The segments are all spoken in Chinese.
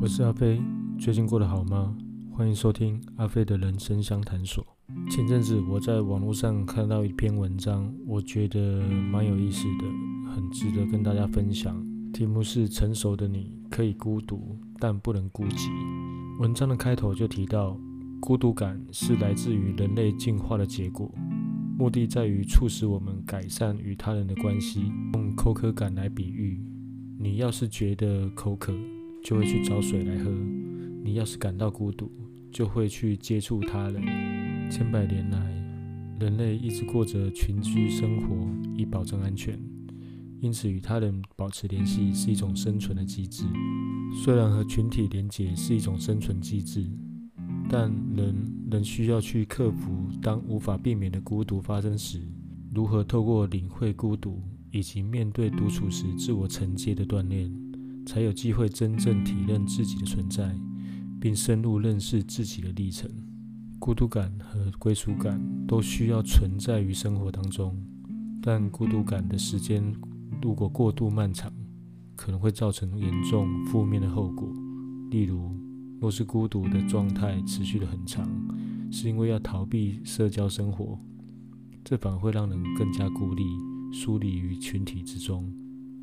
我是阿飞，最近过得好吗？欢迎收听阿飞的人生相谈所。前阵子我在网络上看到一篇文章，我觉得蛮有意思的，很值得跟大家分享。题目是“成熟的你可以孤独，但不能孤寂”。文章的开头就提到，孤独感是来自于人类进化的结果，目的在于促使我们改善与他人的关系。用口渴感来比喻，你要是觉得口渴，就会去找水来喝；你要是感到孤独，就会去接触他人。千百年来，人类一直过着群居生活，以保证安全，因此与他人保持联系是一种生存的机制。虽然和群体连结是一种生存机制，但人仍需要去克服当无法避免的孤独发生时，如何透过领会孤独以及面对独处时自我承接的锻炼。才有机会真正体认自己的存在，并深入认识自己的历程。孤独感和归属感都需要存在于生活当中，但孤独感的时间如果过度漫长，可能会造成严重负面的后果。例如，若是孤独的状态持续的很长，是因为要逃避社交生活，这反而会让人更加孤立，疏离于群体之中。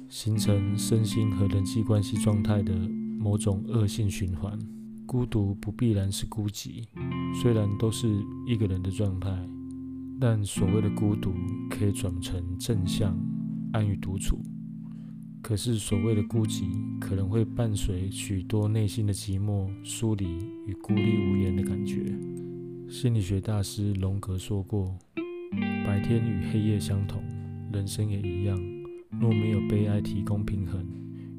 形成身心和人际关系状态的某种恶性循环。孤独不必然是孤寂，虽然都是一个人的状态，但所谓的孤独可以转成正向，安于独处。可是所谓的孤寂，可能会伴随许多内心的寂寞、疏离与孤立无援的感觉。心理学大师荣格说过：“白天与黑夜相同，人生也一样。”若没有悲哀提供平衡，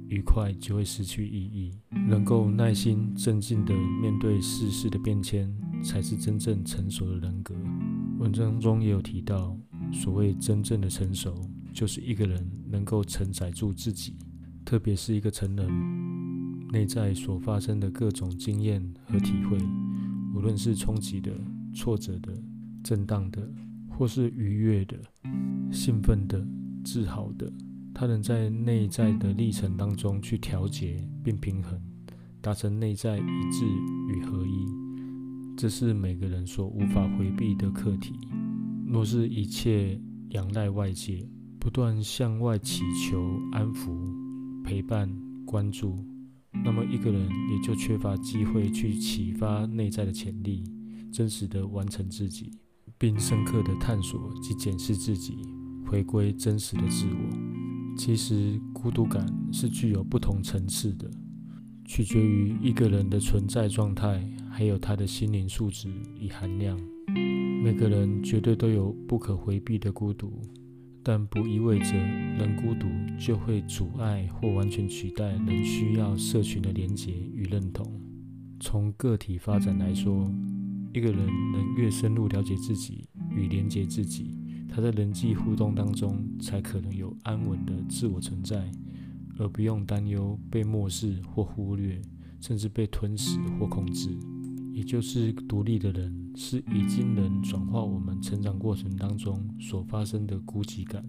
愉快就会失去意义。能够耐心、镇静地面对世事的变迁，才是真正成熟的人格。文章中也有提到，所谓真正的成熟，就是一个人能够承载住自己，特别是一个成人内在所发生的各种经验和体会，无论是冲击的、挫折的、震荡的，或是愉悦的、兴奋的、自豪的。他能在内在的历程当中去调节并平衡，达成内在一致与合一，这是每个人所无法回避的课题。若是一切仰赖外界，不断向外祈求安抚、陪伴、关注，那么一个人也就缺乏机会去启发内在的潜力，真实的完成自己，并深刻的探索及检视自己，回归真实的自我。其实，孤独感是具有不同层次的，取决于一个人的存在状态，还有他的心灵素质与含量。每个人绝对都有不可回避的孤独，但不意味着人孤独就会阻碍或完全取代人需要社群的连结与认同。从个体发展来说，一个人能越深入了解自己与连结自己。他在人际互动当中，才可能有安稳的自我存在，而不用担忧被漠视或忽略，甚至被吞噬或控制。也就是独立的人，是已经能转化我们成长过程当中所发生的孤寂感，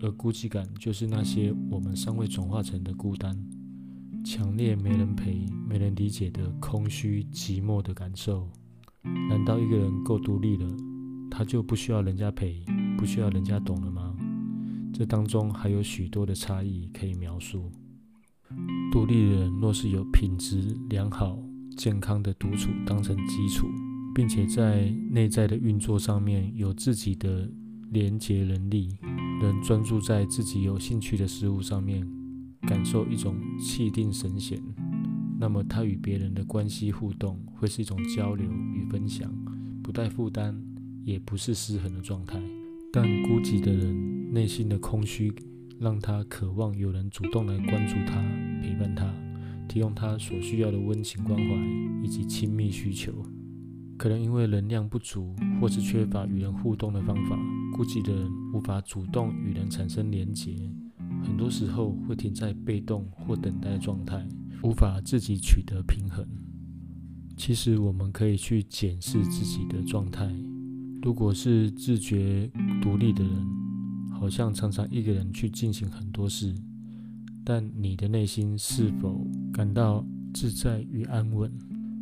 而孤寂感就是那些我们尚未转化成的孤单，强烈没人陪、没人理解的空虚寂寞的感受。难道一个人够独立了，他就不需要人家陪？不需要人家懂了吗？这当中还有许多的差异可以描述。独立人若是有品质良好、健康的独处当成基础，并且在内在的运作上面有自己的连结能力，能专注在自己有兴趣的事物上面，感受一种气定神闲，那么他与别人的关系互动会是一种交流与分享，不带负担，也不是失衡的状态。但孤寂的人内心的空虚，让他渴望有人主动来关注他、陪伴他，提供他所需要的温情关怀以及亲密需求。可能因为能量不足，或是缺乏与人互动的方法，孤寂的人无法主动与人产生连结，很多时候会停在被动或等待状态，无法自己取得平衡。其实我们可以去检视自己的状态。如果是自觉独立的人，好像常常一个人去进行很多事，但你的内心是否感到自在与安稳，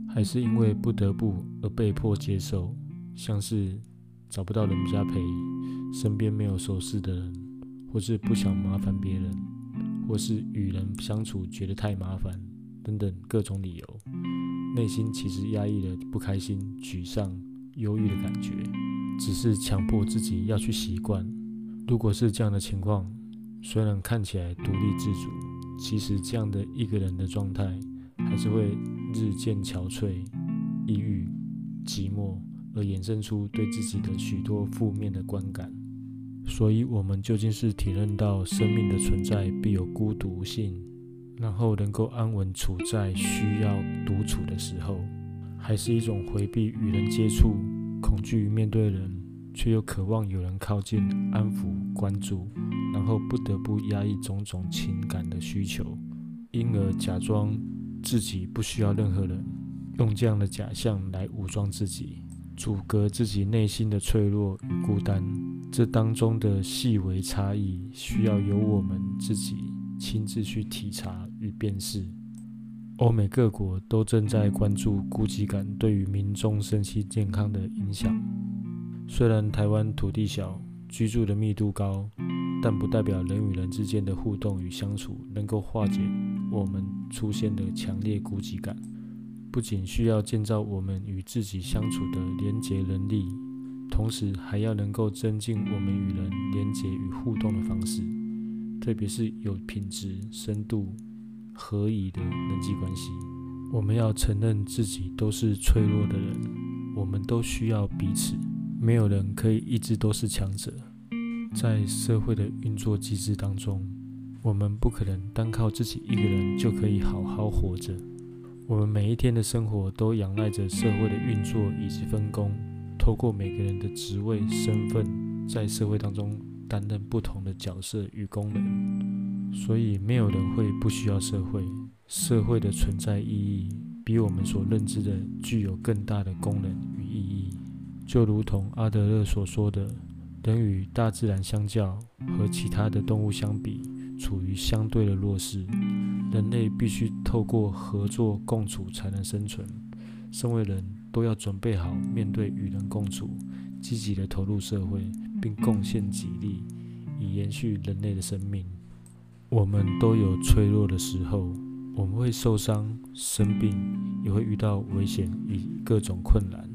还是因为不得不而被迫接受？像是找不到人家陪，身边没有熟识的人，或是不想麻烦别人，或是与人相处觉得太麻烦等等各种理由，内心其实压抑了不开心、沮丧、忧郁的感觉，只是强迫自己要去习惯。如果是这样的情况，虽然看起来独立自主，其实这样的一个人的状态，还是会日渐憔悴、抑郁、寂寞。而衍生出对自己的许多负面的观感，所以，我们究竟是体认到生命的存在必有孤独性，然后能够安稳处在需要独处的时候，还是一种回避与人接触、恐惧面对人，却又渴望有人靠近、安抚、关注，然后不得不压抑种种情感的需求，因而假装自己不需要任何人，用这样的假象来武装自己。阻隔自己内心的脆弱与孤单，这当中的细微差异，需要由我们自己亲自去体察与辨识。欧美各国都正在关注孤寂感对于民众身心健康的影响。虽然台湾土地小，居住的密度高，但不代表人与人之间的互动与相处能够化解我们出现的强烈孤寂感。不仅需要建造我们与自己相处的连结能力，同时还要能够增进我们与人连结与互动的方式，特别是有品质、深度、合宜的人际关系。我们要承认自己都是脆弱的人，我们都需要彼此，没有人可以一直都是强者。在社会的运作机制当中，我们不可能单靠自己一个人就可以好好活着。我们每一天的生活都仰赖着社会的运作以及分工，透过每个人的职位身份，在社会当中担任不同的角色与功能。所以，没有人会不需要社会。社会的存在意义比我们所认知的具有更大的功能与意义。就如同阿德勒所说的，人与大自然相较，和其他的动物相比，处于相对的弱势。人类必须透过合作共处才能生存。身为人，都要准备好面对与人共处，积极的投入社会，并贡献己力，以延续人类的生命。我们都有脆弱的时候，我们会受伤、生病，也会遇到危险与各种困难。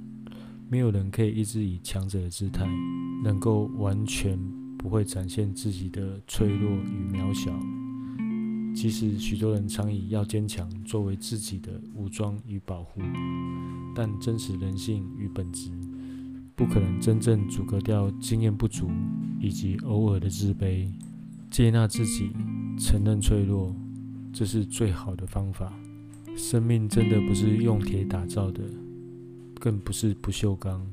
没有人可以一直以强者的姿态，能够完全不会展现自己的脆弱与渺小。即使许多人常以要坚强作为自己的武装与保护，但真实人性与本质不可能真正阻隔掉经验不足以及偶尔的自卑。接纳自己，承认脆弱，这是最好的方法。生命真的不是用铁打造的，更不是不锈钢。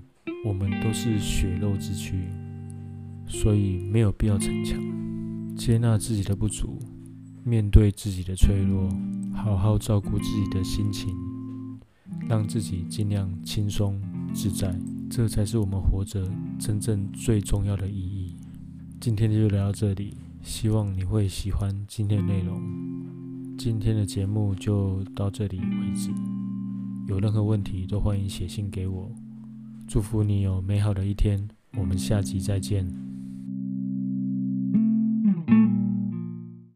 我们都是血肉之躯，所以没有必要逞强。接纳自己的不足。面对自己的脆弱，好好照顾自己的心情，让自己尽量轻松自在，这才是我们活着真正最重要的意义。今天就聊到这里，希望你会喜欢今天的内容。今天的节目就到这里为止，有任何问题都欢迎写信给我。祝福你有美好的一天，我们下集再见。